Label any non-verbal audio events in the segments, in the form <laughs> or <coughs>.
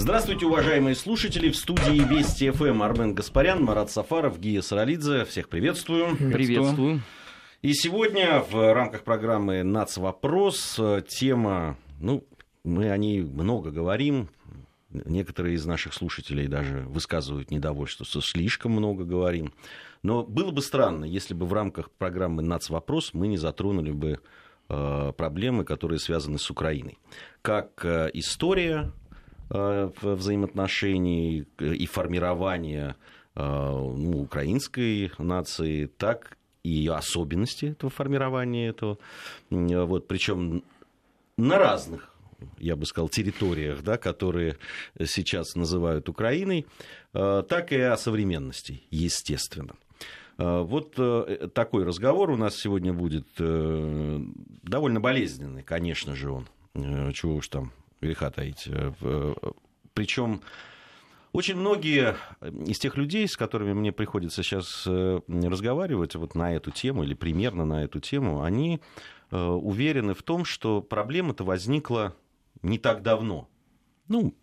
Здравствуйте, уважаемые слушатели. В студии Вести ФМ Армен Гаспарян, Марат Сафаров, Гия Саралидзе. Всех приветствую. Приветствую. И сегодня в рамках программы «Нацвопрос» тема, ну, мы о ней много говорим, Некоторые из наших слушателей даже высказывают недовольство, что слишком много говорим. Но было бы странно, если бы в рамках программы «Нацвопрос» мы не затронули бы э, проблемы, которые связаны с Украиной. Как э, история взаимоотношений и формирования ну, украинской нации, так и особенности этого формирования этого. Вот, причем на разных я бы сказал, территориях, да, которые сейчас называют Украиной, э, так и о современности, естественно. Э, вот э, такой разговор у нас сегодня будет довольно болезненный, конечно же, он. Чего уж там греха таить. Причем очень многие из тех людей, с которыми мне приходится сейчас разговаривать вот на эту тему или примерно на эту тему, они уверены в том, что проблема-то возникла не так давно. Ну,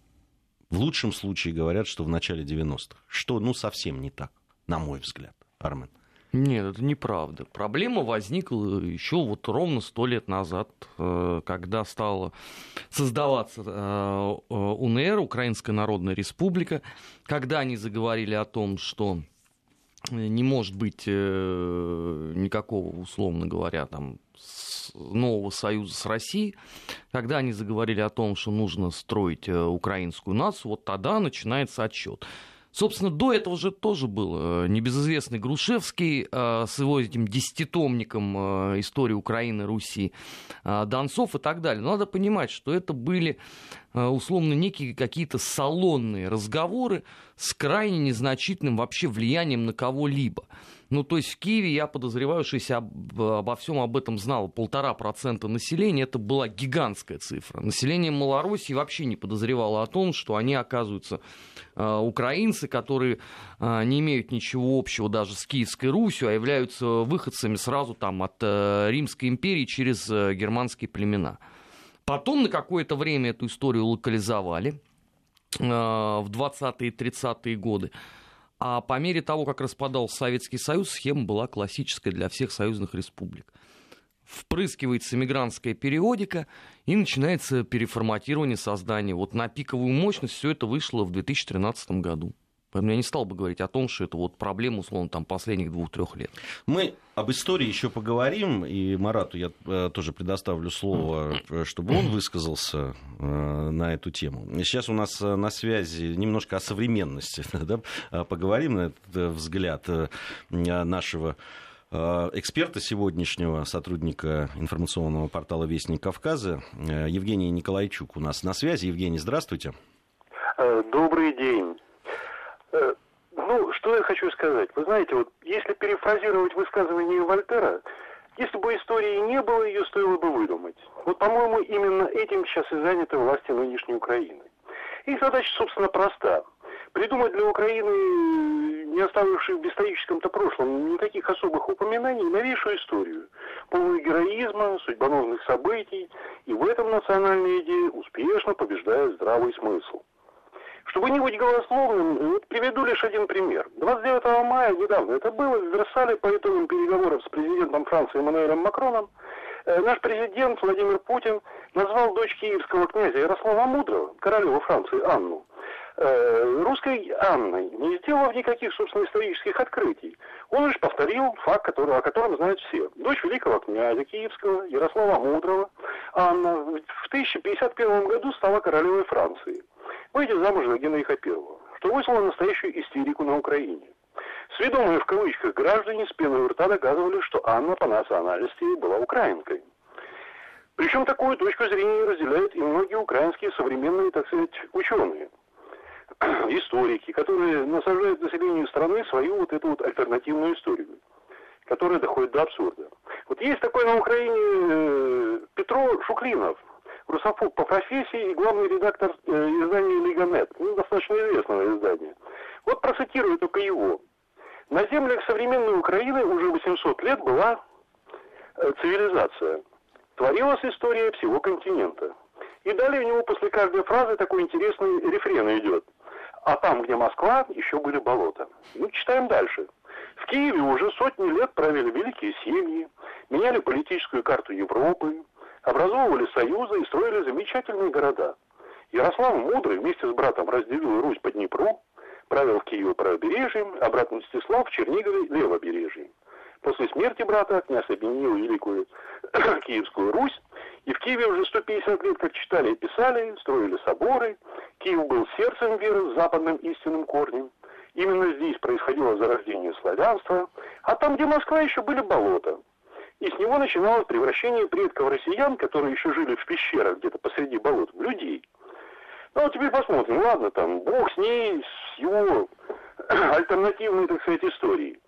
в лучшем случае говорят, что в начале 90-х. Что, ну, совсем не так, на мой взгляд, Армен. Нет, это неправда. Проблема возникла еще вот ровно сто лет назад, э, когда стала создаваться э, УНР, Украинская Народная Республика, когда они заговорили о том, что не может быть э, никакого, условно говоря, там, нового союза с Россией, когда они заговорили о том, что нужно строить э, украинскую нацию, вот тогда начинается отчет. Собственно, до этого же тоже был э, небезызвестный Грушевский э, с его этим десятитомником истории Украины, Руси, Донцов и так далее. Но надо понимать, что это были условно некие какие-то салонные разговоры с крайне незначительным вообще влиянием на кого-либо. Ну, то есть в Киеве, я подозреваю, что если об, обо всем об этом знало полтора процента населения, это была гигантская цифра. Население Малороссии вообще не подозревало о том, что они оказываются э, украинцы, которые э, не имеют ничего общего даже с Киевской Русью, а являются выходцами сразу там от э, Римской империи через э, германские племена. Потом на какое-то время эту историю локализовали э, в 20-е и 30-е годы. А по мере того, как распадался Советский Союз, схема была классическая для всех союзных республик. Впрыскивается мигрантская периодика, и начинается переформатирование создания. Вот на пиковую мощность все это вышло в 2013 году. Поэтому я не стал бы говорить о том, что это вот проблема, условно, там, последних двух-трех лет. Мы об истории еще поговорим, и Марату я э, тоже предоставлю слово, э, чтобы он высказался э, на эту тему. Сейчас у нас на связи немножко о современности <laughs> да, поговорим на этот взгляд нашего эксперта сегодняшнего, сотрудника информационного портала «Вестник Кавказа» Евгений Николайчук у нас на связи. Евгений, здравствуйте. Добрый день. Э, ну, что я хочу сказать. Вы знаете, вот если перефразировать высказывание Вольтера, если бы истории не было, ее стоило бы выдумать. Вот, по-моему, именно этим сейчас и заняты власти нынешней Украины. Их задача, собственно, проста. Придумать для Украины, не оставившей в историческом-то прошлом никаких особых упоминаний, новейшую историю, полную героизма, судьбоносных событий, и в этом национальная идея успешно побеждает здравый смысл. Чтобы не быть голословным, вот приведу лишь один пример. 29 мая недавно это было в Версале по итогам переговоров с президентом Франции Эммануэлем Макроном. Э, наш президент Владимир Путин назвал дочь киевского князя Ярослава Мудрого, королеву Франции Анну, э, русской Анной, не сделав никаких, собственно, исторических открытий. Он лишь повторил факт, который, о котором знают все. Дочь великого князя Киевского, Ярослава Мудрого, Анна, в 1051 году стала королевой Франции выйдя замуж за Генриха Первого, что вызвало настоящую истерику на Украине. Сведомые в кавычках граждане с пеной у рта доказывали, что Анна по национальности была украинкой. Причем такую точку зрения разделяют и многие украинские современные, так сказать, ученые, <clears throat> историки, которые насаждают населению страны свою вот эту вот альтернативную историю, которая доходит до абсурда. Вот есть такой на Украине э, Петро Шуклинов, русофоб по профессии и главный редактор э, издания «Лиганет», ну, достаточно известного издания. Вот процитирую только его. На землях современной Украины уже 800 лет была э, цивилизация. Творилась история всего континента. И далее у него после каждой фразы такой интересный рефрен идет. А там, где Москва, еще были болота. Ну, читаем дальше. В Киеве уже сотни лет провели великие семьи, меняли политическую карту Европы, образовывали союзы и строили замечательные города. Ярослав Мудрый вместе с братом разделил Русь по Днепру, правил в Киеве правобережьем, а брат Мстислав в Чернигове левобережьем. После смерти брата князь объединил Великую <clears throat> Киевскую Русь, и в Киеве уже 150 лет как читали и писали, строили соборы. Киев был сердцем веры с западным истинным корнем. Именно здесь происходило зарождение славянства, а там, где Москва, еще были болота. И с него начиналось превращение предков россиян, которые еще жили в пещерах где-то посреди болот, в людей. Ну, вот теперь посмотрим. Ладно, там, бог с ней, с его <clears throat> альтернативной, так сказать, историей.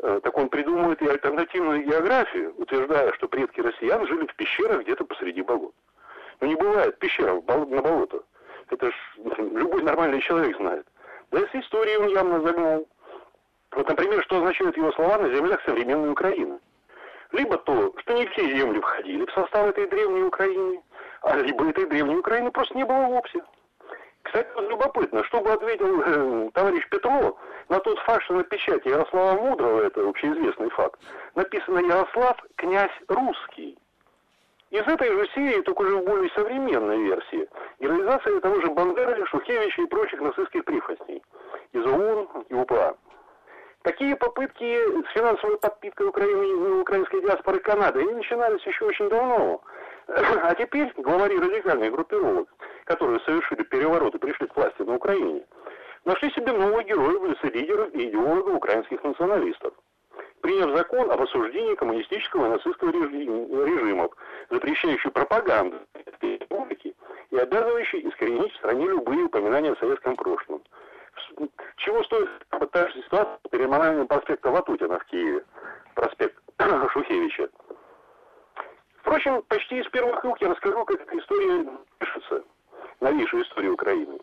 Э, так он придумывает и альтернативную географию, утверждая, что предки россиян жили в пещерах где-то посреди болот. Но не бывает пещеров на болото. Это ж <laughs> любой нормальный человек знает. Да и с историей он явно загнул. Вот, например, что означают его слова на землях современной Украины. Либо то, что не все земли входили в состав этой древней Украины, а либо этой древней Украины просто не было вовсе. Кстати, любопытно, что бы ответил э, товарищ Петро на тот факт, что на печати Ярослава Мудрого, это общеизвестный факт, написано «Ярослав, князь русский». Из этой же серии, только уже в более современной версии, героизация того же Бандеры, Шухевича и прочих нацистских прихвостней из ОУН и УПА. Такие попытки с финансовой подпиткой Украины, украинской диаспоры Канады, они начинались еще очень давно. <clears throat> А теперь главари радикальных группировок, которые совершили переворот и пришли к власти на Украине, нашли себе новых героев в лице лидеров и идеологов украинских националистов. Приняв закон об осуждении коммунистического и нацистского режимов, запрещающий пропаганду республики и обязывающий искоренить в стране любые упоминания о советском прошлом. Чего стоит та же ситуация с перемананием проспекта Ватутина в Киеве, проспект <clears throat> Шухевича. Впрочем, почти из первых рук я расскажу, как эта история пишется, новейшая история Украины.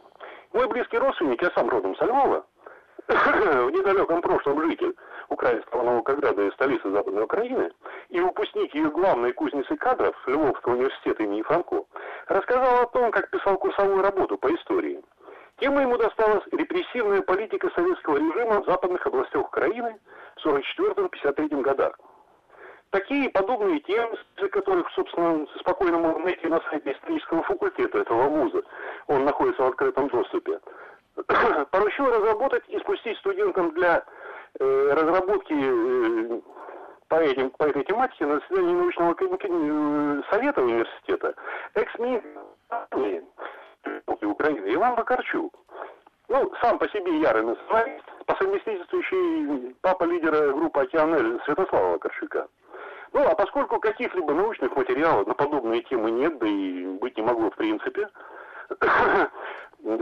Мой близкий родственник, я сам родом со Львова, <clears throat> в недалеком прошлом житель украинского Новокограда и столицы Западной Украины, и выпускник ее главной кузницы кадров Львовского университета имени Франко, рассказал о том, как писал курсовую работу по истории. Темой ему досталась репрессивная политика советского режима в западных областях Украины в 1944-1953 годах. Такие подобные темы, из которых, собственно, спокойно можно найти на сайте исторического факультета этого вуза, он находится в открытом доступе, <coughs> поручил разработать и спустить студентам для э, разработки э, по, этим, по этой тематике на заседании научного э, совета университета экс-министр Украины Иван Бакарчук. Ну, сам по себе ярый националист, по совместительству еще и папа лидера группы «Океанель» Святослава Вакарчука. Ну, а поскольку каких-либо научных материалов на подобные темы нет, да и быть не могло в принципе, <coughs>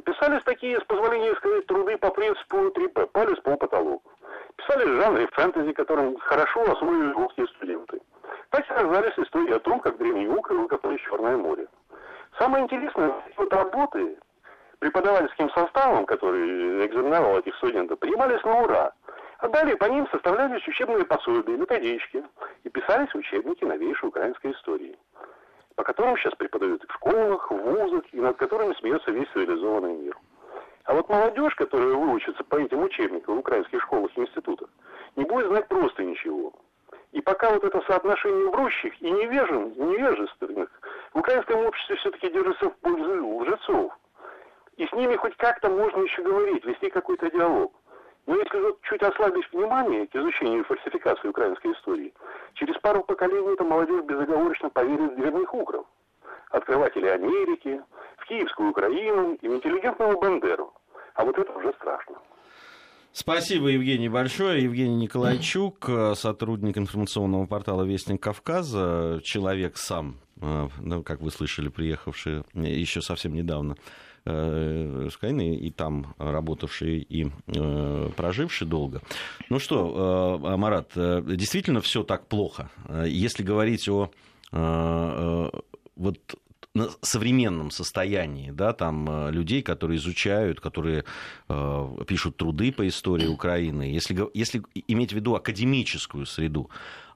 писались такие, с позволения сказать, труды по принципу 3П, палец по потолок. Писали в жанре фэнтези, которым хорошо освоили русские студенты. Так и оказались истории о том, как древний Ук выкопали Черное море. Самое интересное, вот работы преподавательским составом, который экзаменовал этих студентов, принимались на ура – а далее по ним составлялись учебные пособия, методички и писались учебники новейшей украинской истории, по которым сейчас преподают в школах, в вузах, и над которыми смеется весь цивилизованный мир. А вот молодежь, которая выучится по этим учебникам в украинских школах и институтах, не будет знать просто ничего. И пока вот это соотношение врущих и невежен, невежественных в украинском обществе все-таки держится в пользу лжецов. И с ними хоть как-то можно еще говорить, вести какой-то диалог. Но если вот чуть ослабить внимание к изучению фальсификации украинской истории, через пару поколений эта молодежь безоговорочно поверит в древних укров, открывателей Америки, в киевскую Украину и в интеллигентного Бандеру. А вот это уже страшно. Спасибо, Евгений, большое. Евгений Николайчук, сотрудник информационного портала «Вестник Кавказа», человек сам, э, ну, как вы слышали, приехавший еще совсем недавно Э, с Украины, и там работавший, и э, проживший долго. Ну что, э, Марат, действительно все так плохо. Если говорить о вот на современном состоянии, да, там людей, которые изучают, которые э, пишут труды по истории Украины, если, если иметь в виду академическую среду,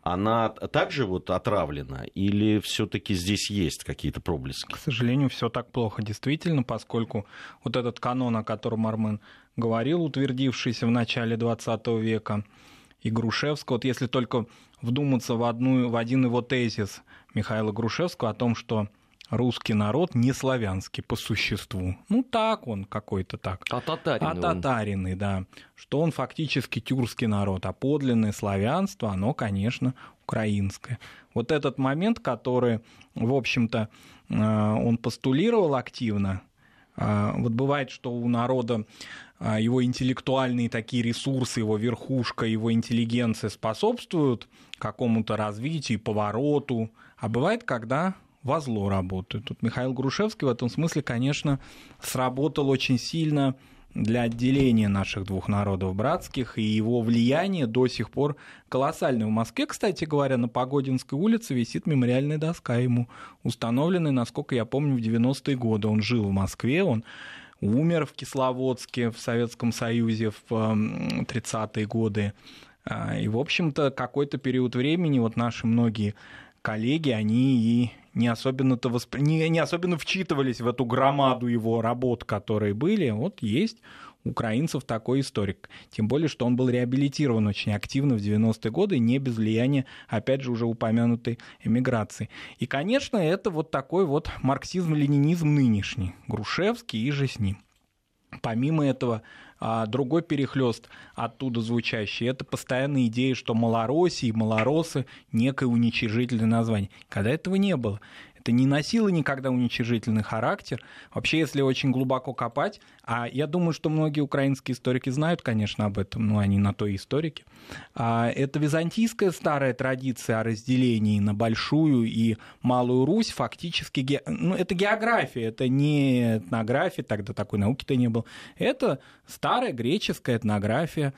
она также вот отравлена или все-таки здесь есть какие-то проблески? К сожалению, все так плохо действительно, поскольку вот этот канон, о котором Армен говорил, утвердившийся в начале 20 века, и Грушевского, вот если только вдуматься в, одну, в один его тезис Михаила Грушевского о том, что русский народ не славянский по существу. Ну, так он какой-то так. А татарины. А татарины, да. Что он фактически тюркский народ, а подлинное славянство, оно, конечно, украинское. Вот этот момент, который, в общем-то, э, он постулировал активно, э, вот бывает, что у народа э, его интеллектуальные такие ресурсы, его верхушка, его интеллигенция способствуют какому-то развитию, повороту. А бывает, когда во зло работают. Тут Михаил Грушевский в этом смысле, конечно, сработал очень сильно для отделения наших двух народов братских, и его влияние до сих пор колоссальное. В Москве, кстати говоря, на Погодинской улице висит мемориальная доска ему, установленная, насколько я помню, в 90-е годы. Он жил в Москве, он умер в Кисловодске, в Советском Союзе в 30-е годы. А, и, в общем-то, какой-то период времени вот наши многие коллеги, они и не особенно-то восп... не, не особенно вчитывались в эту громаду его работ, которые были. Вот есть украинцев такой историк. Тем более, что он был реабилитирован очень активно в 90-е годы, не без влияния, опять же, уже упомянутой эмиграции. И, конечно, это вот такой вот марксизм-ленинизм нынешний, Грушевский и же с ним. Помимо этого, а другой перехлест оттуда звучащий, это постоянная идея, что Малороссия и малоросы – некое уничижительное название. Когда этого не было. Это не носило никогда уничижительный характер. Вообще, если очень глубоко копать, а я думаю, что многие украинские историки знают, конечно, об этом, но они на то и историки, а это византийская старая традиция о разделении на Большую и Малую Русь, фактически, ну, это география, это не этнография, тогда такой науки-то не было, это старая греческая этнография,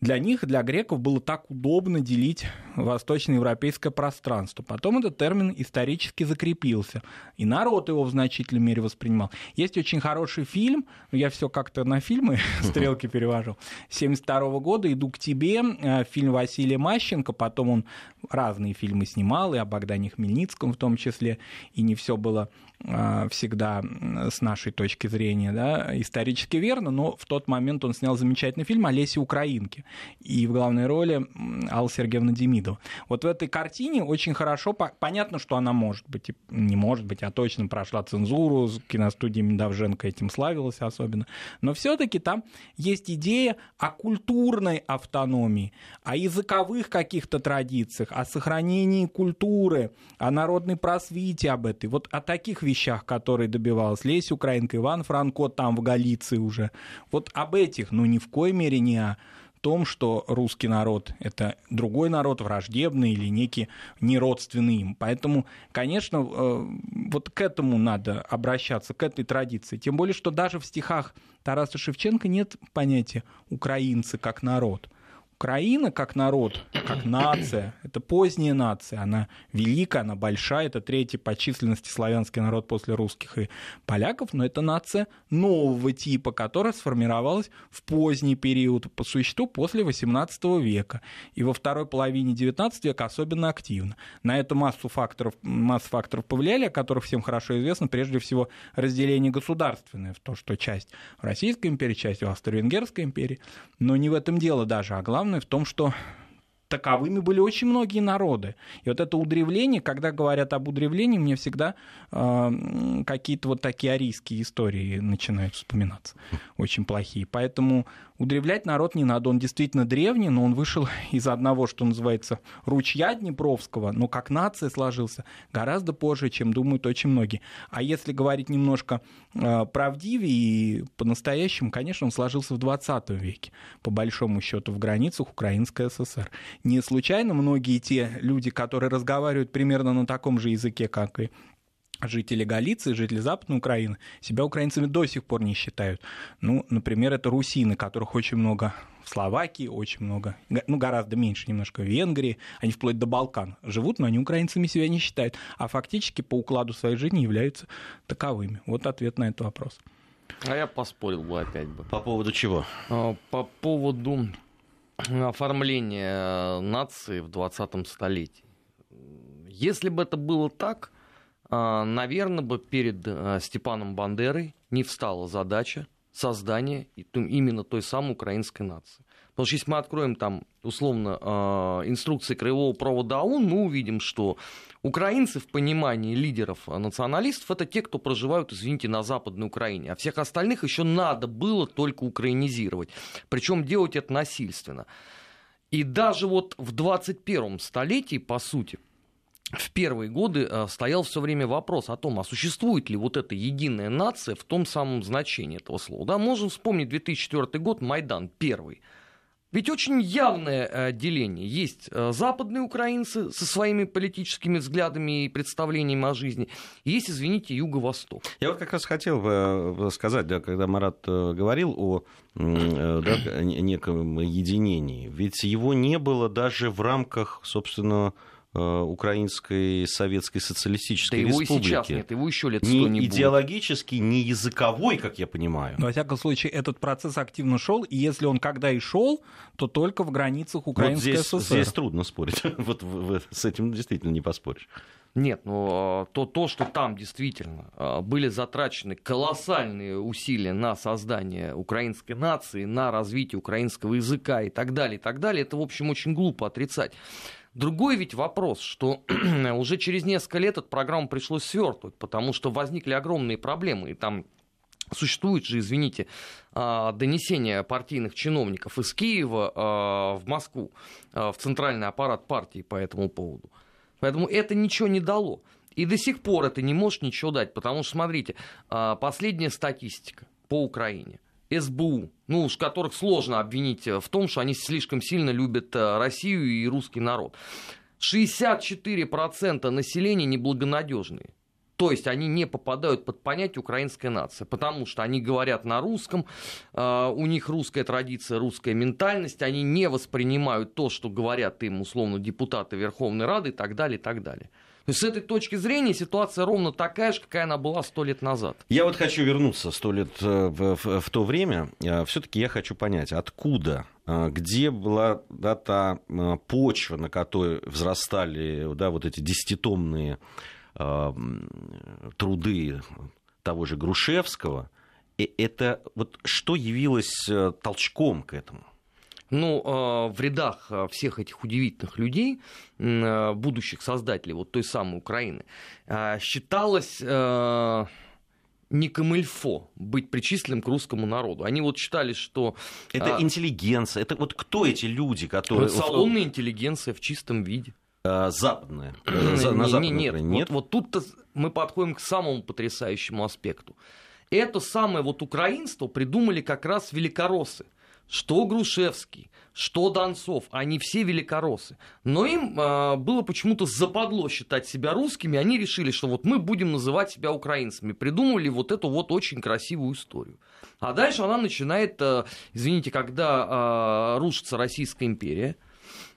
для них, для греков было так удобно делить восточноевропейское пространство. Потом этот термин исторически закрепился, и народ его в значительной мере воспринимал. Есть очень хороший фильм, я все как-то на фильмы <laughs> стрелки перевожу, 72 года «Иду к тебе», э, фильм Василия Мащенко, потом он разные фильмы снимал, и о Богдане Хмельницком в том числе, и не все было а, всегда с нашей точки зрения да, исторически верно, но в тот момент он снял замечательный фильм «Олеси Украинки» и в главной роли Алла Сергеевна Демидова. Вот в этой картине очень хорошо, понятно, что она может быть, не может быть, а точно прошла цензуру, киностудия Медовженко этим славилась особенно, но все таки там есть идея о культурной автономии, о языковых каких-то традициях, о сохранении культуры, о народной просвите об этой, вот о таких вещах, которые добивалась Леся Украинка, Иван Франко там в Галиции уже. Вот об этих, ну ни в коей мере не о том, что русский народ — это другой народ, враждебный или некий неродственный им. Поэтому, конечно, э, вот к этому надо обращаться, к этой традиции. Тем более, что даже в стихах Тараса Шевченко нет понятия «украинцы как народ». Украина как народ, как нация, это поздняя нация, она великая, она большая, это третий по численности славянский народ после русских и поляков, но это нация нового типа, которая сформировалась в поздний период, по существу после XVIII века, и во второй половине XIX века особенно активно. На это массу факторов, массу факторов повлияли, о которых всем хорошо известно, прежде всего разделение государственное, в то, что часть Российской империи, часть Австро-Венгерской империи, но не в этом дело даже, а главное главное в том, что таковыми были очень многие народы. И вот это удревление, когда говорят об удревлении, мне всегда э, какие-то вот такие арийские истории начинают вспоминаться, очень плохие. Поэтому Удревлять народ не надо, он действительно древний, но он вышел <laughs> из одного, что называется, ручья Днепровского, но как нация сложился гораздо позже, чем думают очень многие. А если говорить немножко э, правдивее и по-настоящему, конечно, он сложился в 20 веке, по большому счету, в границах Украинской ССР. Не случайно многие те люди, которые разговаривают примерно на таком же языке, как и жители Галиции, жители Западной Украины себя украинцами до сих пор не считают. Ну, например, это русины, которых очень много в Словакии, очень много, ну, гораздо меньше немножко в Венгрии, они вплоть до Балкан живут, но они украинцами себя не считают, а фактически по укладу своей жизни являются таковыми. Вот ответ на этот вопрос. А я поспорил бы опять бы. По поводу чего? А, по поводу оформления нации в 20 столетии. Если бы это было так, а, наверное, бы перед а, Степаном Бандерой не встала задача создания именно той самой украинской нации. Потому что если мы откроем там, условно, инструкции краевого провода ОУН, мы увидим, что украинцы в понимании лидеров националистов это те, кто проживают, извините, на Западной Украине. А всех остальных еще надо было только украинизировать. Причем делать это насильственно. И даже вот в 21 столетии, по сути, в первые годы э, стоял все время вопрос о том, а существует ли вот эта единая нация в том самом значении этого слова. Да, можем вспомнить 2004 год, Майдан первый. Ведь очень явное э, деление. Есть э, западные украинцы со своими политическими взглядами и представлениями о жизни. Есть, извините, Юго-Восток. Я вот как раз хотел бы сказать, да, когда Марат говорил о да, неком единении. Ведь его не было даже в рамках, собственно, Э, Украинской Советской Социалистической да Республики. его и сейчас нет, его еще лет сто не, не идеологический, будет. не языковой, как я понимаю. Но, во всяком случае, этот процесс активно шел, и если он когда и шел, то только в границах Украинской вот здесь, ССР. Здесь трудно спорить. <laughs> вот с этим действительно не поспоришь. Нет, но то, то, что там действительно а, были затрачены колоссальные усилия на создание украинской нации, на развитие украинского языка и так далее, и так далее, это, в общем, очень глупо отрицать. Другой ведь вопрос, что <clears throat> уже через несколько лет эту программу пришлось свертывать, потому что возникли огромные проблемы, и там Существует же, извините, а, донесение партийных чиновников из Киева а, в Москву, а, в центральный аппарат партии по этому поводу. Поэтому это ничего не дало. И до сих пор это не может ничего дать, потому что, смотрите, последняя статистика по Украине – СБУ, ну уж которых сложно обвинить в том, что они слишком сильно любят э, Россию и русский народ. 64% населения неблагонадежные. То есть они не попадают под понятие украинская нация, потому что они говорят на русском, э, у них русская традиция, русская ментальность, они не воспринимают то, что говорят им условно депутаты Верховной Рады и так далее, и так далее. То есть с этой точки зрения ситуация ровно такая же, какая она была сто лет назад. Я вот хочу вернуться сто лет э, в, в, в то время. Э, Все-таки я хочу понять, откуда, э, где была да, та почва, на которой взрастали да, вот эти десятитомные э, труды того же Грушевского. И это вот что явилось толчком к этому? Ну, а, в рядах а, всех этих удивительных людей, а, будущих создателей вот той самой Украины, считалось не камильфо быть причисленным к русскому народу. Они вот считали, что... Это а... интеллигенция. Это вот кто эти люди, которые... Салонная интеллигенция в чистом виде. А, западная. <clears throat> На западной нет, нет. нет. Вот, вот тут мы подходим к самому потрясающему аспекту. Это самое вот украинство придумали как раз великороссы что Грушевский, что Донцов, они все великороссы. Но им э, было почему-то западло считать себя русскими, они решили, что вот мы будем называть себя украинцами. Придумали вот эту вот очень красивую историю. А дальше она начинает, э, извините, когда э, рушится Российская империя,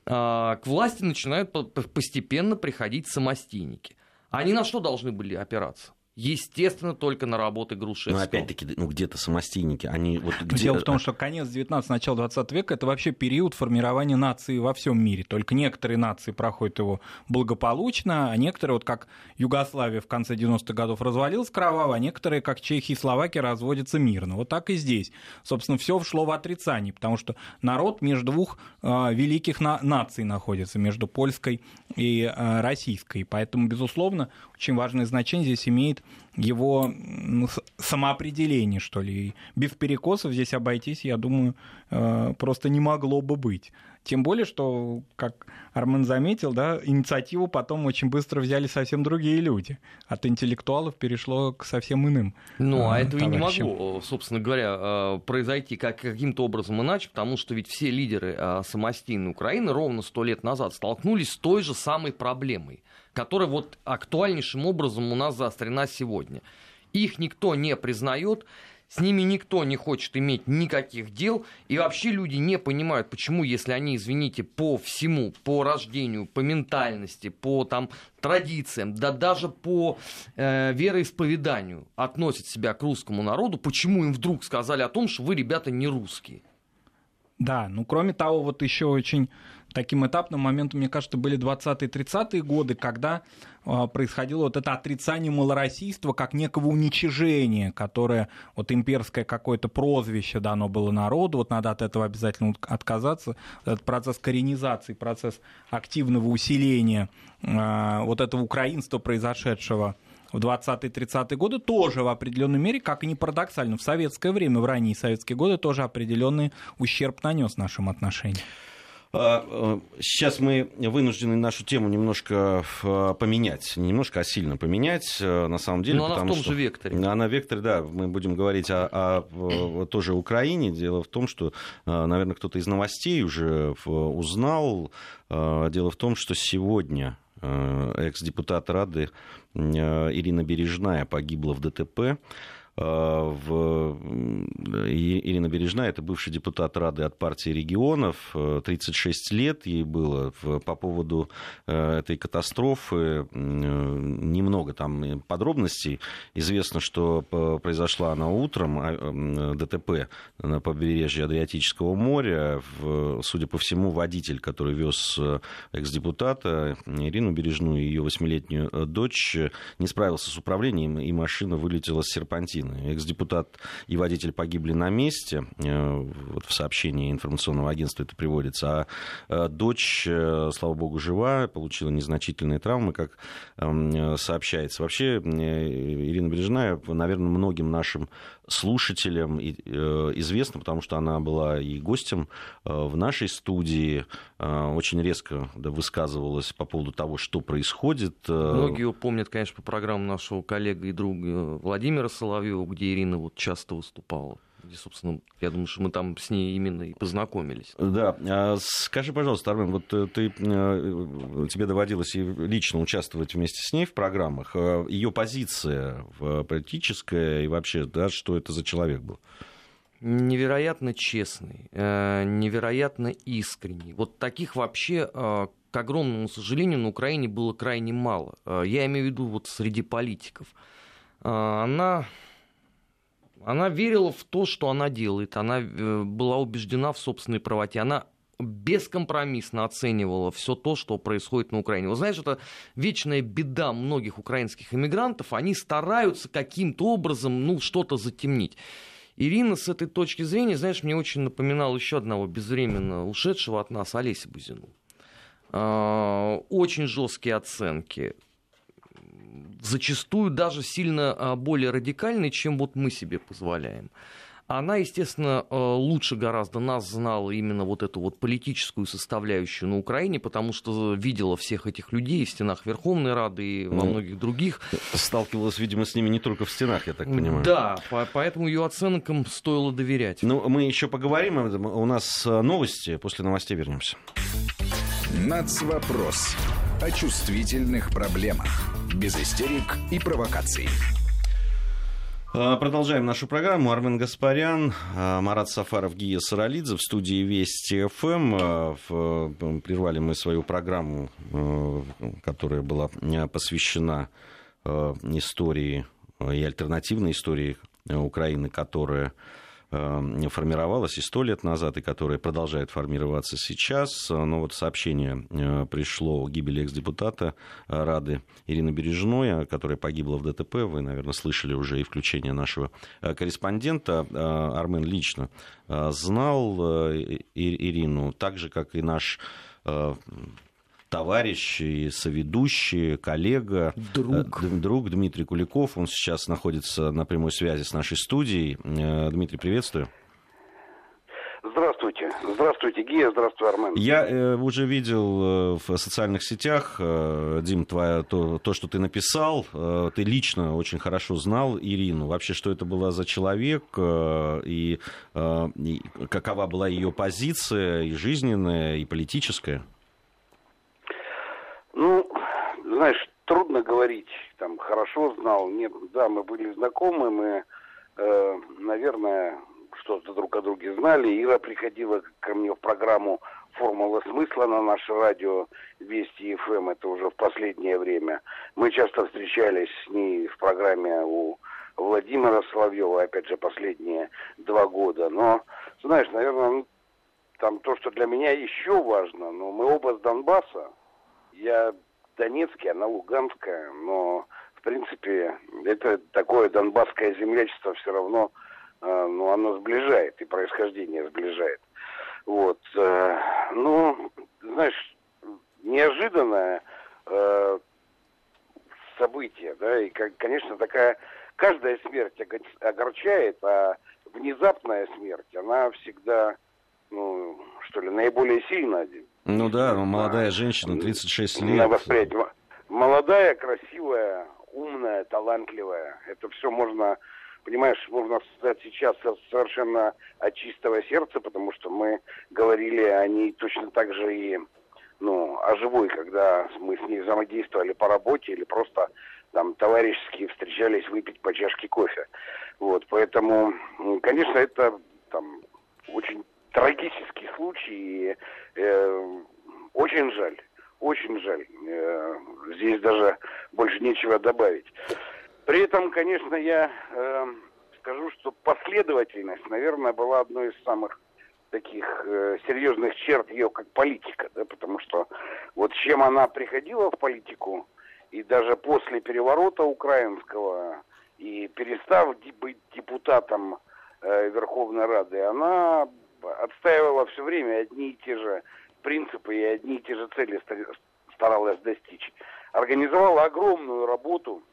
э, к власти начинают постепенно приходить самостейники. Они на что должны были опираться? Естественно, только на работы Грушевского. Но опять-таки, ну где-то самостийники, они вот где... Дело в том, что конец 19 начало 20 века это вообще период формирования нации во всем мире. Только некоторые нации проходят его благополучно, а некоторые, вот как Югославия в конце 90-х годов развалилась кроваво, а некоторые, как Чехия и Словакия, разводятся мирно. Вот так и здесь. Собственно, все вшло в отрицание, потому что народ между двух э, великих на- наций находится, между польской и э, российской. Поэтому, безусловно, очень важное значение здесь имеет его ну, самоопределение, что ли. без перекосов здесь обойтись, я думаю, э, просто не могло бы быть. Тем более, что, как Армен заметил, да, инициативу потом очень быстро взяли совсем другие люди. От интеллектуалов перешло к совсем иным. Ну, а этого и не могло, собственно говоря, э, произойти как, каким-то образом иначе, потому что ведь все лидеры э, самостийной Украины ровно сто лет назад столкнулись с той же самой проблемой которая вот актуальнейшим образом у нас заострена сегодня. Их никто не признает, с ними никто не хочет иметь никаких дел, и вообще люди не понимают, почему, если они, извините, по всему, по рождению, по ментальности, по там традициям, да даже по э, вероисповеданию относят себя к русскому народу, почему им вдруг сказали о том, что вы, ребята, не русские. Да, ну кроме того, вот еще очень таким этапным моментом, мне кажется, были 20-30-е годы, когда э, происходило вот это отрицание малороссийства как некого уничижения, которое вот имперское какое-то прозвище дано было народу, вот надо от этого обязательно отказаться. Этот процесс коренизации, процесс активного усиления э, вот этого украинства, произошедшего в 20-30-е годы тоже в определенной мере, как и не парадоксально, в советское время, в ранние советские годы тоже определенный ущерб нанес нашим отношениям. А, э, сейчас мы вынуждены нашу тему немножко э, поменять. немножко, а сильно поменять, э, на самом деле. Но она в том что... же векторе. Она в векторе, да. Мы будем говорить о, о тоже Украине. Дело в том, что, наверное, кто-то из новостей уже узнал. Дело в том, что сегодня экс-депутат Рады Ирина Бережная погибла в ДТП. А, в... Ирина Бережная, это бывший депутат Рады от партии регионов, 36 э, лет ей было. По поводу э, этой катастрофы немного там подробностей. Известно, что произошла она утром, а, ДТП на побережье Адриатического моря. Судя по всему, водитель, который вез э, экс-депутата Ирину Бережную и ее восьмилетнюю дочь, не справился с управлением, и машина вылетела с серпантина Украины. Экс-депутат и водитель погибли на месте. Э, вот в сообщении информационного агентства это приводится. А э, дочь, э, слава богу, жива, получила незначительные травмы, как эм, сообщается. Вообще, Ирина Бережная, наверное, многим нашим слушателям известна, потому что она была и гостем в нашей студии, очень резко высказывалась по поводу того, что происходит. Многие ее помнят, конечно, по программам нашего коллега и друга Владимира Соловьева, где Ирина вот часто выступала где, собственно, я думаю, что мы там с ней именно и познакомились. Да. А скажи, пожалуйста, Армен, вот э, ты, э, тебе доводилось лично участвовать вместе с ней в программах. Э, Ее позиция политическая и вообще, да, что это за человек был? Невероятно честный, невероятно искренний. Вот таких вообще к огромному сожалению, на Украине было крайне мало. Я имею в виду вот среди политиков. Она она верила в то, что она делает. Она э, была убеждена в собственной правоте. Она бескомпромиссно оценивала все то, что происходит на Украине. Вы знаете, это вечная беда многих украинских иммигрантов. Они стараются каким-то образом ну, что-то затемнить. Ирина с этой точки зрения, знаешь, мне очень напоминал еще одного безвременно ушедшего от нас Олеся Бузину. А, очень жесткие оценки зачастую даже сильно а, более радикальный, чем вот мы себе позволяем. Она, естественно, а, лучше гораздо нас знала именно вот эту вот политическую составляющую на Украине, потому что видела всех этих людей в стенах Верховной Рады и во ну, многих других. Сталкивалась, видимо, с ними не только в стенах, я так понимаю. Да, поэтому ее оценкам стоило доверять. Ну, мы еще поговорим об этом. У нас а, новости, после новостей вернемся. Нацвопрос о чувствительных проблемах без истерик и провокаций. А, продолжаем нашу программу. Армен Гаспарян, а, Марат Сафаров, Гия Саралидзе в студии Вести ФМ. А, прервали мы свою программу, которая была посвящена истории и альтернативной истории Украины, которая Эм, формировалась и сто лет назад, и которая продолжает формироваться сейчас. Но вот сообщение э, пришло о гибели экс-депутата э, Рады Ирины Бережной, которая погибла в ДТП. Вы, наверное, слышали уже и включение нашего э, корреспондента. Армен лично знал Ирину, так же, как и наш товарищ и соведущий, коллега, друг. Э, друг Дмитрий Куликов. Он сейчас находится на прямой связи с нашей студией. Э, Дмитрий, приветствую. Здравствуйте. Здравствуйте, Гия. Здравствуй, Армен. Я э, уже видел э, в социальных сетях, э, Дим, твоя, то, то, что ты написал. Э, ты лично очень хорошо знал Ирину. Вообще, что это была за человек э, и, э, и какова была ее позиция и жизненная, и политическая? Ну, знаешь, трудно говорить, там, хорошо знал, нет, да, мы были знакомы, мы, э, наверное, что-то друг о друге знали. Ира приходила ко мне в программу «Формула смысла» на наше радио Вести ФМ, эм», это уже в последнее время. Мы часто встречались с ней в программе у Владимира Соловьева, опять же, последние два года. Но, знаешь, наверное, ну, там то, что для меня еще важно, но мы оба с Донбасса. Я Донецкий, она Луганская, но в принципе это такое донбасское землячество все равно, э, ну, оно сближает, и происхождение сближает. Вот. Э, ну, знаешь, неожиданное э, событие, да, и, конечно, такая, каждая смерть огорчает, а внезапная смерть, она всегда, ну, что ли, наиболее сильно. Ну да, молодая женщина, 36 лет. На восприятие. Молодая, красивая, умная, талантливая. Это все можно, понимаешь, можно сказать сейчас совершенно от чистого сердца, потому что мы говорили о ней точно так же и ну, о живой, когда мы с ней взаимодействовали по работе или просто там товарищески встречались выпить по чашке кофе. Вот, поэтому, конечно, это там очень трагический случай, и э, очень жаль, очень жаль. Э, здесь даже больше нечего добавить. При этом, конечно, я э, скажу, что последовательность, наверное, была одной из самых таких э, серьезных черт ее как политика, да, потому что вот чем она приходила в политику, и даже после переворота украинского, и перестав быть депутатом э, Верховной Рады, она отстаивала все время одни и те же принципы и одни и те же цели старалась достичь. Организовала огромную работу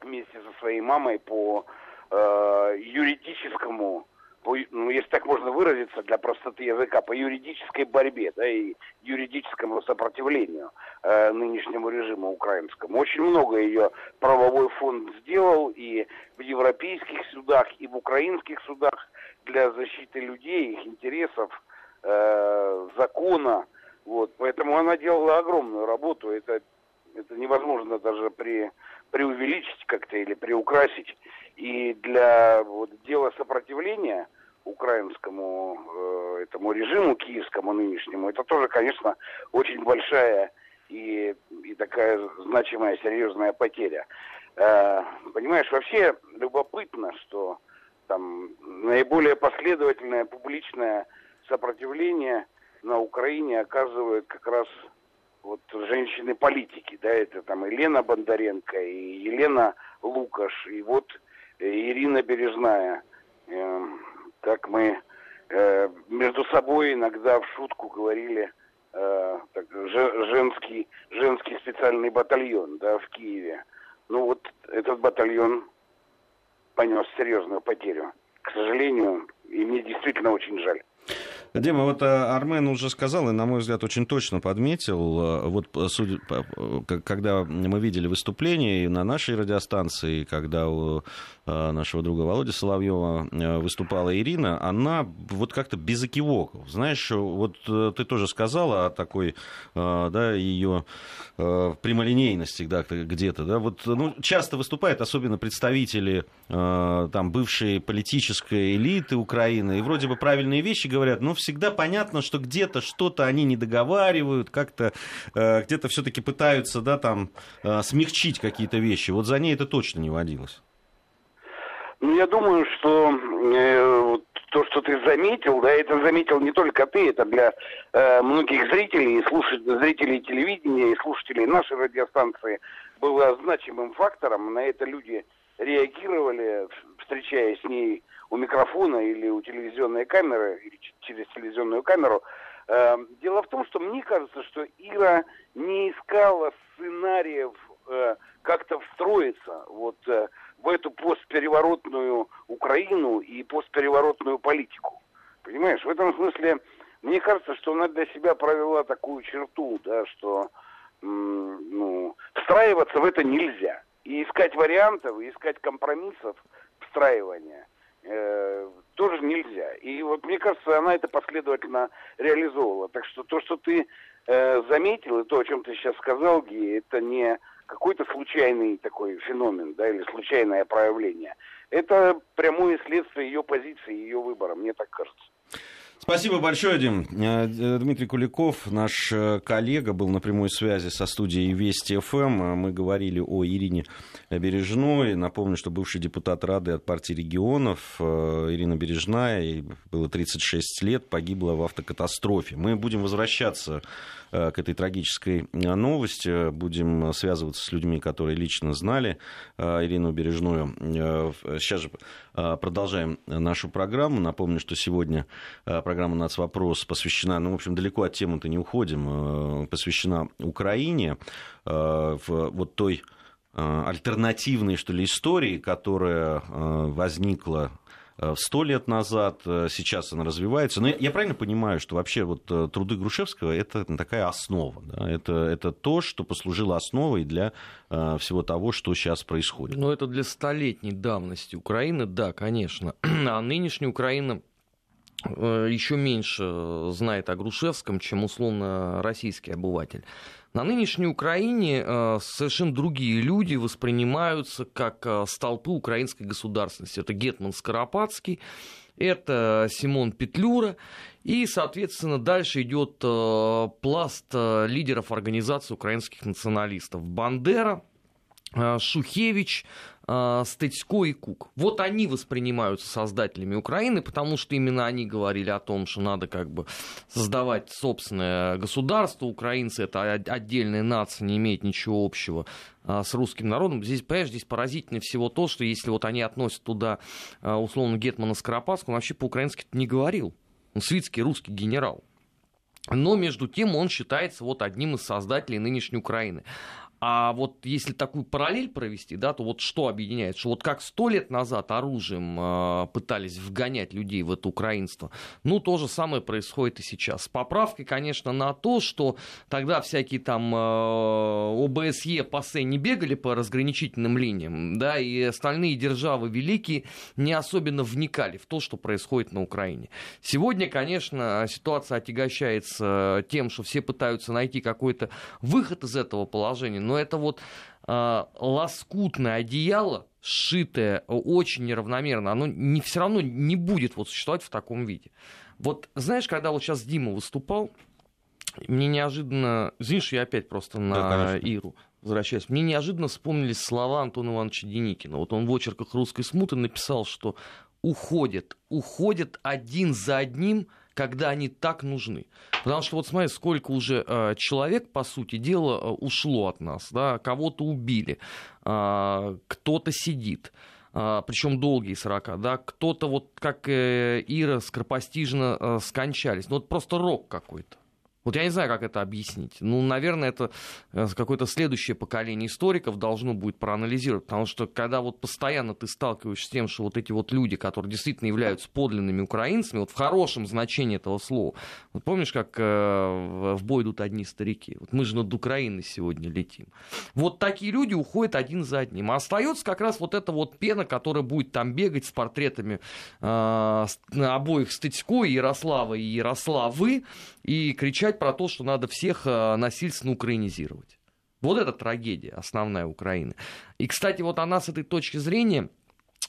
вместе со своей мамой по э, юридическому по, ну, если так можно выразиться для простоты языка, по юридической борьбе да, и юридическому сопротивлению э, нынешнему режиму украинскому. Очень много ее правовой фонд сделал и в европейских судах, и в украинских судах для защиты людей, их интересов, э, закона. Вот. Поэтому она делала огромную работу. Это, это невозможно даже при, преувеличить как-то или приукрасить. И для вот, дела сопротивления – украинскому э, этому режиму киевскому нынешнему, это тоже, конечно, очень большая и, и такая значимая, серьезная потеря. Э, понимаешь, вообще любопытно, что там наиболее последовательное публичное сопротивление на Украине оказывают как раз вот женщины-политики, да, это там Елена Бондаренко и Елена Лукаш, и вот Ирина Бережная. Эм, как мы э, между собой иногда в шутку говорили э, так, женский, женский специальный батальон да, в Киеве. Ну вот этот батальон понес серьезную потерю. К сожалению, и мне действительно очень жаль. Дима, вот э, Армен уже сказал, и, на мой взгляд, очень точно подметил, э, вот судя, когда мы видели выступление и на нашей радиостанции, когда у э, нашего друга Володи Соловьева выступала Ирина, она вот как-то без экивоков. Знаешь, вот ты тоже сказала о такой, да, ее прямолинейности да, где-то, да, вот, ну, часто выступают, особенно представители там бывшей политической элиты Украины, и вроде бы правильные вещи говорят, но всегда понятно, что где-то что-то они не договаривают, как-то э, где-то все-таки пытаются, да, там, э, смягчить какие-то вещи. Вот за ней это точно не водилось. Ну, я думаю, что э, то, что ты заметил, да, это заметил не только ты, это для э, многих зрителей, слушателей, зрителей телевидения и слушателей нашей радиостанции было значимым фактором. На это люди реагировали, встречаясь с ней у микрофона или у телевизионной камеры, или через телевизионную камеру. Эм, дело в том, что мне кажется, что Ира не искала сценариев э, как-то встроиться вот э, в эту постпереворотную Украину и постпереворотную политику. Понимаешь, в этом смысле мне кажется, что она для себя провела такую черту, да, что ну, встраиваться в это нельзя. И искать вариантов, и искать компромиссов встраивания – э, тоже нельзя. И вот мне кажется, она это последовательно реализовывала. Так что то, что ты э, заметил, и то, о чем ты сейчас сказал, Ги, это не какой-то случайный такой феномен, да, или случайное проявление. Это прямое следствие ее позиции, ее выбора, мне так кажется. Спасибо большое, Дим. Э, Дмитрий Куликов, наш э, коллега, был на прямой связи со студией Вести ФМ. Мы говорили о Ирине Бережной. Напомню, что бывший депутат Рады от партии регионов э, Ирина Бережная, ей было 36 лет, погибла в автокатастрофе. Мы будем возвращаться к этой трагической новости. Будем связываться с людьми, которые лично знали Ирину Бережную. Сейчас же продолжаем нашу программу. Напомню, что сегодня программа программа «Нацвопрос» посвящена, ну, в общем, далеко от темы-то не уходим, э, посвящена Украине, э, в вот той э, альтернативной, что ли, истории, которая возникла сто лет назад, сейчас она развивается. Но я правильно понимаю, что вообще вот труды Грушевского это такая основа, да? это, это то, что послужило основой для всего того, что сейчас происходит. Ну, это для столетней давности Украины, да, конечно. <clears throat> А нынешняя Украина еще меньше знает о Грушевском, чем условно российский обыватель. На нынешней Украине э, совершенно другие люди воспринимаются как э, столпы украинской государственности. Это Гетман Скоропадский, это Симон Петлюра, и, соответственно, дальше идет пласт лидеров организации украинских националистов. Бандера, Шухевич, э, Стецько и Кук. Вот они воспринимаются создателями Украины, потому что именно они говорили о том, что надо как бы создавать собственное государство. Украинцы это отдельная нация, не имеет ничего общего э, с русским народом. Здесь, понимаешь, здесь поразительнее всего то, что если вот они относят туда э, условно Гетмана Скоропадского, он вообще по-украински не говорил. Он свитский русский генерал. Но между тем он считается вот одним из создателей нынешней Украины. А вот если такую параллель провести, да, то вот что объединяет? Что вот как сто лет назад оружием э, пытались вгонять людей в это украинство, ну, то же самое происходит и сейчас. С поправкой, конечно, на то, что тогда всякие там э, ОБСЕ, ПАСЕ не бегали по разграничительным линиям, да, и остальные державы великие не особенно вникали в то, что происходит на Украине. Сегодня, конечно, ситуация отягощается тем, что все пытаются найти какой-то выход из этого положения, но это вот э, лоскутное одеяло, сшитое очень неравномерно, оно не, все равно не будет вот существовать в таком виде. Вот знаешь, когда вот сейчас Дима выступал, мне неожиданно, извини, я опять просто на да, Иру возвращаюсь, мне неожиданно вспомнились слова Антона Ивановича Деникина. Вот он в очерках «Русской смуты» написал, что уходят, уходят один за одним когда они так нужны. Потому что вот смотри, сколько уже э, человек, по сути дела, э, ушло от нас, да, кого-то убили, э, кто-то сидит. Uh, причем долгие срока, да, кто-то вот как э, Ира скоропостижно э, скончались, ну вот просто рок какой-то. Вот я не знаю, как это объяснить. Ну, наверное, это э, какое-то следующее поколение историков должно будет проанализировать, потому что когда вот постоянно ты сталкиваешься с тем, что вот эти вот люди, которые действительно являются подлинными украинцами, вот в хорошем значении этого слова, вот помнишь, как э, в бой идут одни старики? Вот мы же над Украиной сегодня летим. Вот такие люди уходят один за одним. А остается как раз вот эта вот пена, которая будет там бегать с портретами э, обоих Стыцко, Ярослава и Ярославы, и кричать про то, что надо всех э, насильственно украинизировать. Вот это трагедия основная Украины. И, кстати, вот она с этой точки зрения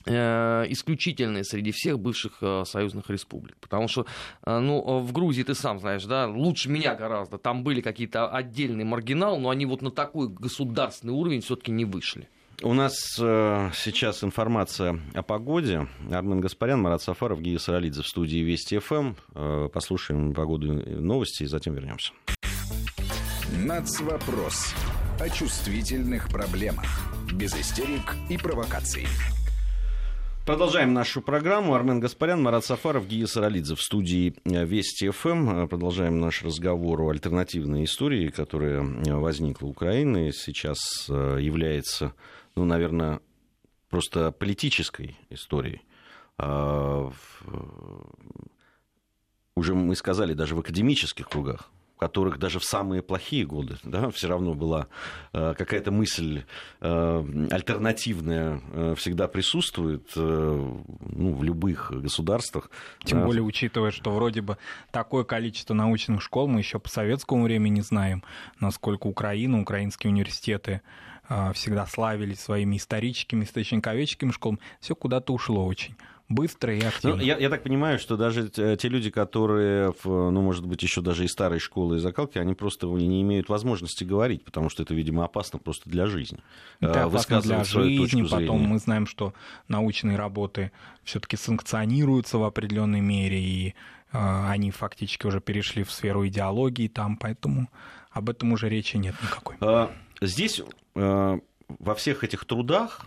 э, исключительная среди всех бывших э, союзных республик. Потому что, ну, в Грузии, ты сам знаешь, да, лучше меня гораздо. Там были какие-то отдельные маргиналы, но они вот на такой государственный уровень все-таки не вышли. У нас э, сейчас информация о погоде. Армен Гаспарян, Марат Сафаров, Гия Саралидзе в студии Вести ФМ. Э, послушаем погоду новости и затем вернемся. Нацвопрос. О чувствительных проблемах. Без истерик и провокаций. Продолжаем нашу программу. Армен Гаспарян, Марат Сафаров, Гия Саралидзе в студии э, Вести ФМ. Продолжаем наш разговор о альтернативной истории, которая возникла в Украине, сейчас является ну, наверное, просто политической историей. А, уже мы сказали, даже в академических кругах, в которых даже в самые плохие годы да, все равно была э, какая-то мысль э, альтернативная всегда присутствует ну, в любых государствах. Тем более учитывая, что вроде бы такое количество научных школ мы еще по советскому времени знаем, насколько Украина, украинские университеты а, всегда славились своими историческими, источниковедческими школами, все куда-то ушло очень быстро и активно. Ну, я, я так понимаю, что даже те люди, которые, ну, может быть, еще даже из старой школы и закалки, они просто не имеют возможности говорить, потому что это, видимо, опасно просто для жизни. Это опасно для жизни, потом мы знаем, что научные работы все-таки санкционируются в определенной мере, и а, они фактически уже перешли в сферу идеологии там, поэтому об этом уже речи нет никакой. А, здесь а, во всех этих трудах,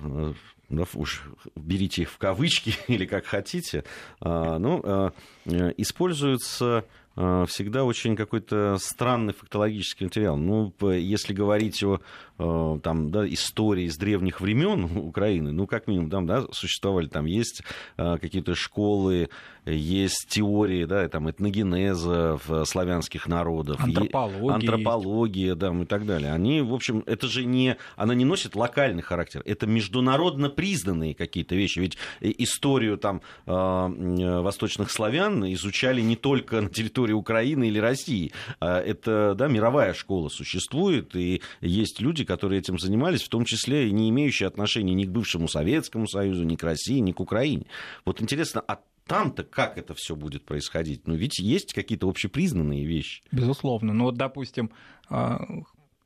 да, уж берите их в кавычки <laughs> или как хотите, ну, используются всегда очень какой-то странный фактологический материал. Ну, если говорить о там, да, истории с древних времен <laughs> Украины, ну, как минимум, там, да, существовали, там есть какие-то школы есть теории да, там, этногенеза в славянских народов, антропология, антропология да, и так далее. Они, в общем, это же не, она не носит локальный характер, это международно признанные какие-то вещи. Ведь историю там, восточных славян изучали не только на территории Украины или России. А это да, мировая школа существует, и есть люди, которые этим занимались, в том числе и не имеющие отношения ни к бывшему Советскому Союзу, ни к России, ни к Украине. Вот интересно, а там-то как это все будет происходить? Ну, ведь есть какие-то общепризнанные вещи. Безусловно. Ну, вот, допустим, а,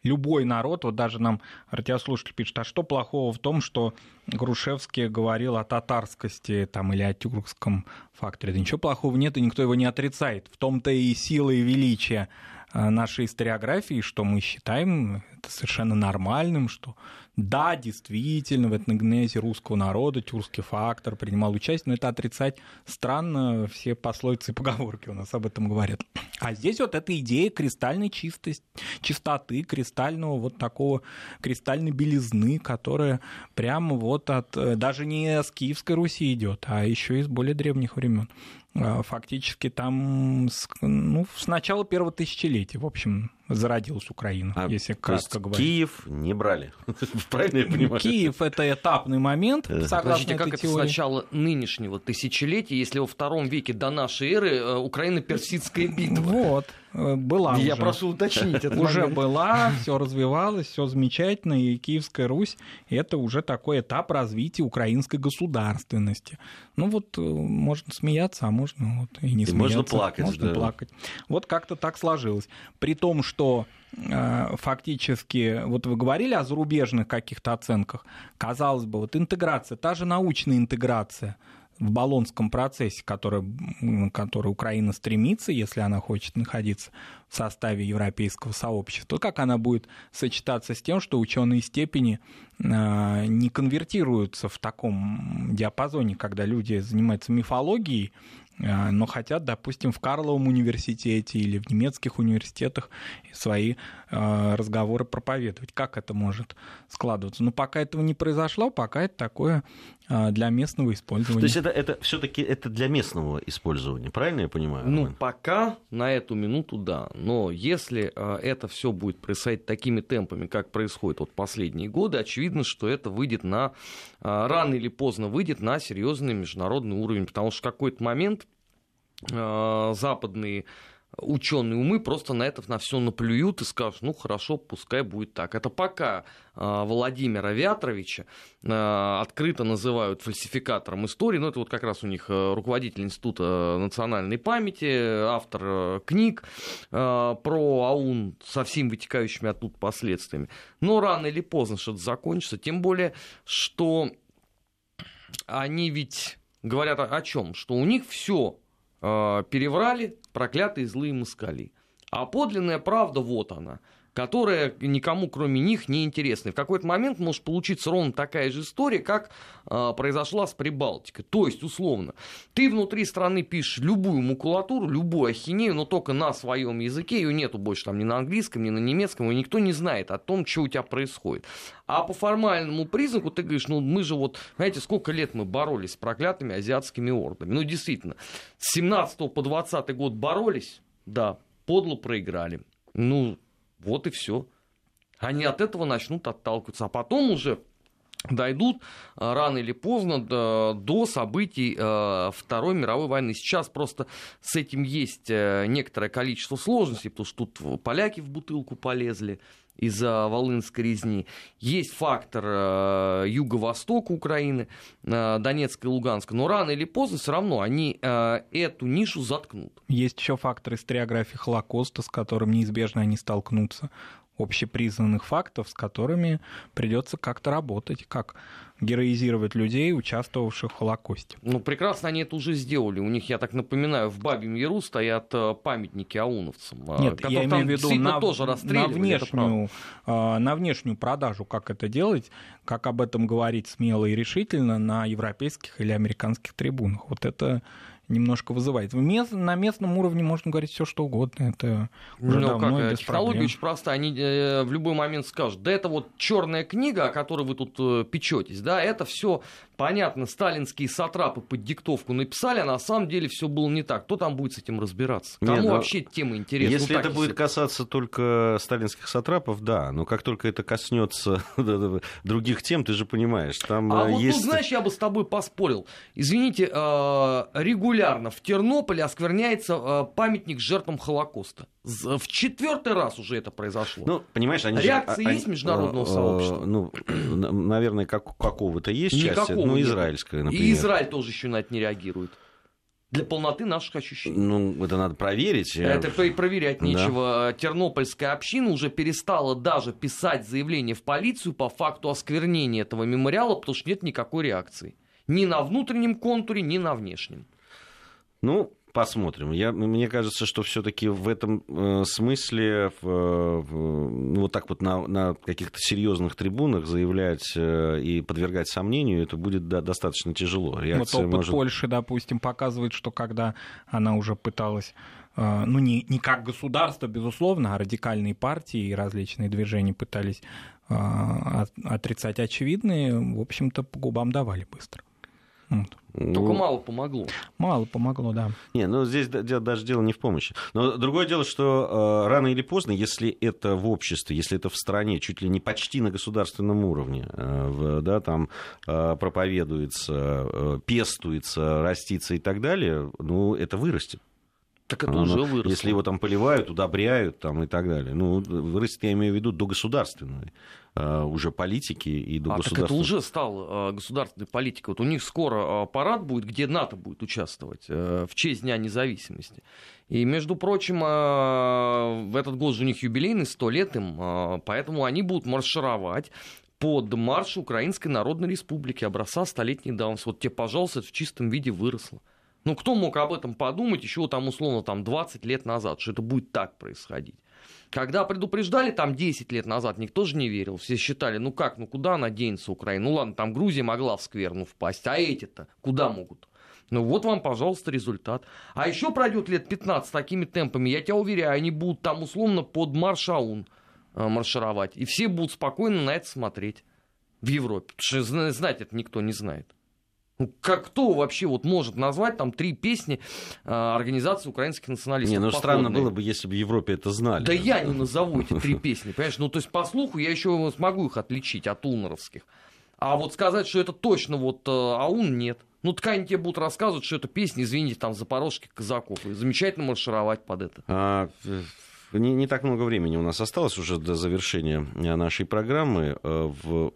любой народ, вот даже нам радиослушатель пишет, а что плохого в том, что Грушевский говорил о татарскости там, или о тюркском факторе? Да ничего плохого нет, и никто его не отрицает. В том-то и сила и величие а, нашей историографии, что мы считаем это совершенно нормальным, что да, действительно, в этногенезе русского народа тюркский фактор принимал участие, но это отрицать странно, все пословицы и поговорки у нас об этом говорят. А здесь вот эта идея кристальной чистости, чистоты, кристального вот такого, кристальной белизны, которая прямо вот от, э, даже не с Киевской Руси идет, а еще из более древних времен. А, фактически там ну, с начала первого тысячелетия, в общем, зародилась Украина, а, если кратко говорить. Киев не брали, <laughs> правильно я понимаю? Киев — это этапный момент, э, согласно Подождите, как это с начала нынешнего тысячелетия, если во втором веке до нашей эры э, Украина-Персидская битва? Вот, была Я уже. прошу уточнить это. Уже момент. была, все развивалось, все замечательно, и Киевская Русь — это уже такой этап развития украинской государственности. Ну вот, можно смеяться, а можно вот и не и смеяться. Можно плакать. Можно да. плакать. Вот как-то так сложилось. При том, что что э, фактически, вот вы говорили о зарубежных каких-то оценках, казалось бы, вот интеграция, та же научная интеграция в Болонском процессе, который, который Украина стремится, если она хочет находиться в составе европейского сообщества, как она будет сочетаться с тем, что ученые степени э, не конвертируются в таком диапазоне, когда люди занимаются мифологией, а, но хотят, допустим, в Карловом университете или в немецких университетах свои разговоры проповедовать. Как это может складываться? Но пока этого не произошло, пока это такое а, для местного использования. То есть это, это все-таки это для местного использования, правильно я понимаю? Ну, пока на эту минуту да. Но если это все будет происходить такими темпами, как происходит вот последние годы, очевидно, что это выйдет на рано или поздно выйдет на серьезный международный уровень, потому что в какой-то момент Э, западные ученые умы просто на это на все наплюют и скажут, ну хорошо, пускай будет так. Это пока э, Владимира Вятровича э, открыто называют фальсификатором истории, ну это вот как раз у них руководитель Института национальной памяти, автор книг про АУН со всеми вытекающими оттуда последствиями. Но рано или поздно что-то закончится, тем более, что они ведь говорят о чем? Что у них все Э, переврали проклятые злые москали. А подлинная правда вот она – которая никому, кроме них, не интересна. в какой-то момент может получиться ровно такая же история, как э, произошла с Прибалтикой. То есть, условно, ты внутри страны пишешь любую макулатуру, любую ахинею, но только на своем языке, ее нету больше там ни на английском, ни на немецком, и никто не знает о том, что у тебя происходит. А по формальному признаку ты говоришь, ну мы же вот, знаете, сколько лет мы боролись с проклятыми азиатскими ордами. Ну, действительно, с 17 по 20 год боролись, да, подло проиграли. Ну, вот и все. Они от этого начнут отталкиваться. А потом уже дойдут э, рано или поздно до, до событий э, Второй мировой войны. Сейчас просто с этим есть э, некоторое количество сложностей, потому что тут поляки в бутылку полезли из-за Волынской резни. Есть фактор э, юго-востока Украины, э, Донецка и Луганска. Но рано или поздно все равно они э, эту нишу заткнут. Есть еще фактор историографии Холокоста, с которым неизбежно они столкнутся общепризнанных фактов, с которыми придется как-то работать, как героизировать людей, участвовавших в Холокосте. Ну, прекрасно они это уже сделали. У них, я так напоминаю, в Бабьем Яру стоят э, памятники ауновцам. Э, Нет, я имею в виду на, тоже на, внешнюю, э, на внешнюю продажу, как это делать, как об этом говорить смело и решительно на европейских или американских трибунах. Вот это немножко вызывает. Мест, на местном уровне можно говорить все что угодно. Это уже ну, давно как, без технология проблем. очень простая. Они э, в любой момент скажут, да это вот черная книга, о которой вы тут э, печетесь, да, это все понятно, сталинские сатрапы под диктовку написали, а на самом деле все было не так. Кто там будет с этим разбираться? Кому Нет, ну, вообще тема интересна? Если ну, это будет если... касаться только сталинских сатрапов, да. Но как только это коснется <laughs> других тем, ты же понимаешь, там а есть... вот тут, знаешь, я бы с тобой поспорил. Извините, э, регулярно в Тернополе оскверняется э, памятник жертвам Холокоста. В четвертый раз уже это произошло. Ну, понимаешь, они Реакция же, есть международного э, сообщества? Ну, <clears throat> наверное, как, какого-то есть Никакого части. Ну, израильская, например. И Израиль тоже еще на это не реагирует. Для полноты наших ощущений. Ну, это надо проверить. Это и проверять нечего. Да. Тернопольская община уже перестала даже писать заявление в полицию по факту осквернения этого мемориала, потому что нет никакой реакции. Ни на внутреннем контуре, ни на внешнем. Ну, посмотрим. Я, мне кажется, что все-таки в этом э, смысле в, в, ну, вот так вот на, на каких-то серьезных трибунах заявлять э, и подвергать сомнению, это будет да, достаточно тяжело. Реакция вот опыт может... Польши, допустим, показывает, что когда она уже пыталась э, ну, не, не как государство, безусловно, а радикальные партии и различные движения пытались отрицать очевидные, в общем-то, по губам давали быстро. Вот. Только ну, мало помогло. Мало помогло, да. Не, ну здесь даже дело не в помощи. Но другое дело, что э, рано или поздно, если это в обществе, если это в стране, чуть ли не почти на государственном уровне, э, в, да, там э, проповедуется, э, пестуется, растится и так далее, ну, это вырастет. Так это Оно, уже выросло. Если его там поливают, удобряют там, и так далее. Ну, вырастет, я имею в виду, до государственной uh, уже политики и до а, государства. Так это уже стало uh, государственной политикой. Вот у них скоро uh, парад будет, где НАТО будет участвовать в честь Дня независимости. И, между прочим, в этот год же у них юбилейный, сто лет им, поэтому они будут маршировать под марш Украинской Народной Республики образца столетней давности. Вот тебе, пожалуйста, это в чистом виде выросло. Ну, кто мог об этом подумать еще там, условно, там 20 лет назад, что это будет так происходить? Когда предупреждали там 10 лет назад, никто же не верил. Все считали, ну как, ну куда она денется, Украина? Ну ладно, там Грузия могла в скверну впасть, а эти-то куда могут? Ну вот вам, пожалуйста, результат. А еще пройдет лет 15 такими темпами, я тебя уверяю, они будут там условно под маршаун э, маршировать. И все будут спокойно на это смотреть в Европе. Потому что знать это никто не знает. Ну, как кто вообще вот может назвать там три песни э, организации украинских националистов? Не, ну походные? странно было бы, если бы в Европе это знали. Да я не назову эти три песни, понимаешь? Ну, то есть по слуху я еще смогу их отличить от уноровских. А вот сказать, что это точно вот э, Аун, нет. Ну, так они тебе будут рассказывать, что это песни, извините, там, запорожских казаков. И замечательно маршировать под это. А, не, не так много времени у нас осталось уже до завершения нашей программы. Э, в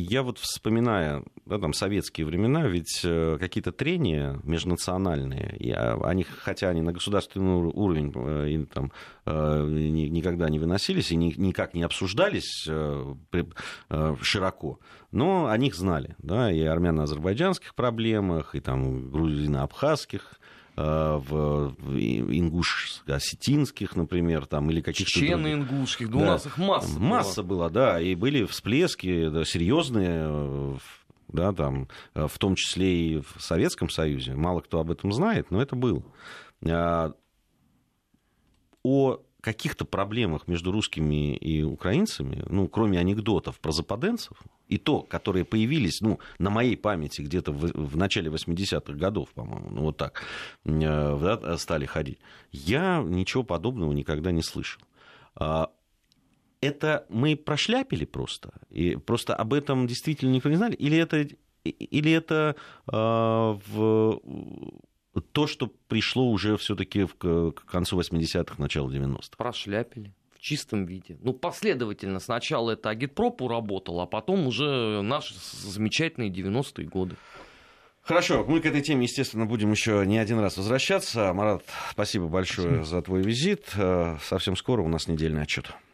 я вот вспоминая да, там, советские времена, ведь э, какие-то трения межнациональные, и они, хотя они на государственный уровень э, и, там, э, никогда не выносились и никак не обсуждались широко, но о них знали, да, и армяно-азербайджанских проблемах, и там грузино-абхазских, в ингуш-осетинских, например, там, или каких-то... Чечены ингушских, да, да, у нас их масса Масса была, да, и были всплески да, серьезные, э, да, там, э, в том числе и в Советском Союзе. Мало кто об этом знает, но это было. А, о каких-то проблемах между русскими и украинцами, ну, кроме анекдотов про западенцев, и то, которые появились, ну, на моей памяти где-то в, в начале 80-х годов, по-моему, ну, вот так, э, да, стали ходить, я ничего подобного никогда не слышал. А, это мы прошляпили просто? И просто об этом действительно никто не знали? Или это, или это э, в, то, что пришло уже все-таки к концу 80-х, началу 90-х? Прошляпили в чистом виде. Ну, последовательно. Сначала это агитпропу работал, а потом уже наши замечательные 90-е годы. Хорошо, мы к этой теме, естественно, будем еще не один раз возвращаться. Марат, спасибо большое спасибо. за твой визит. Совсем скоро у нас недельный отчет.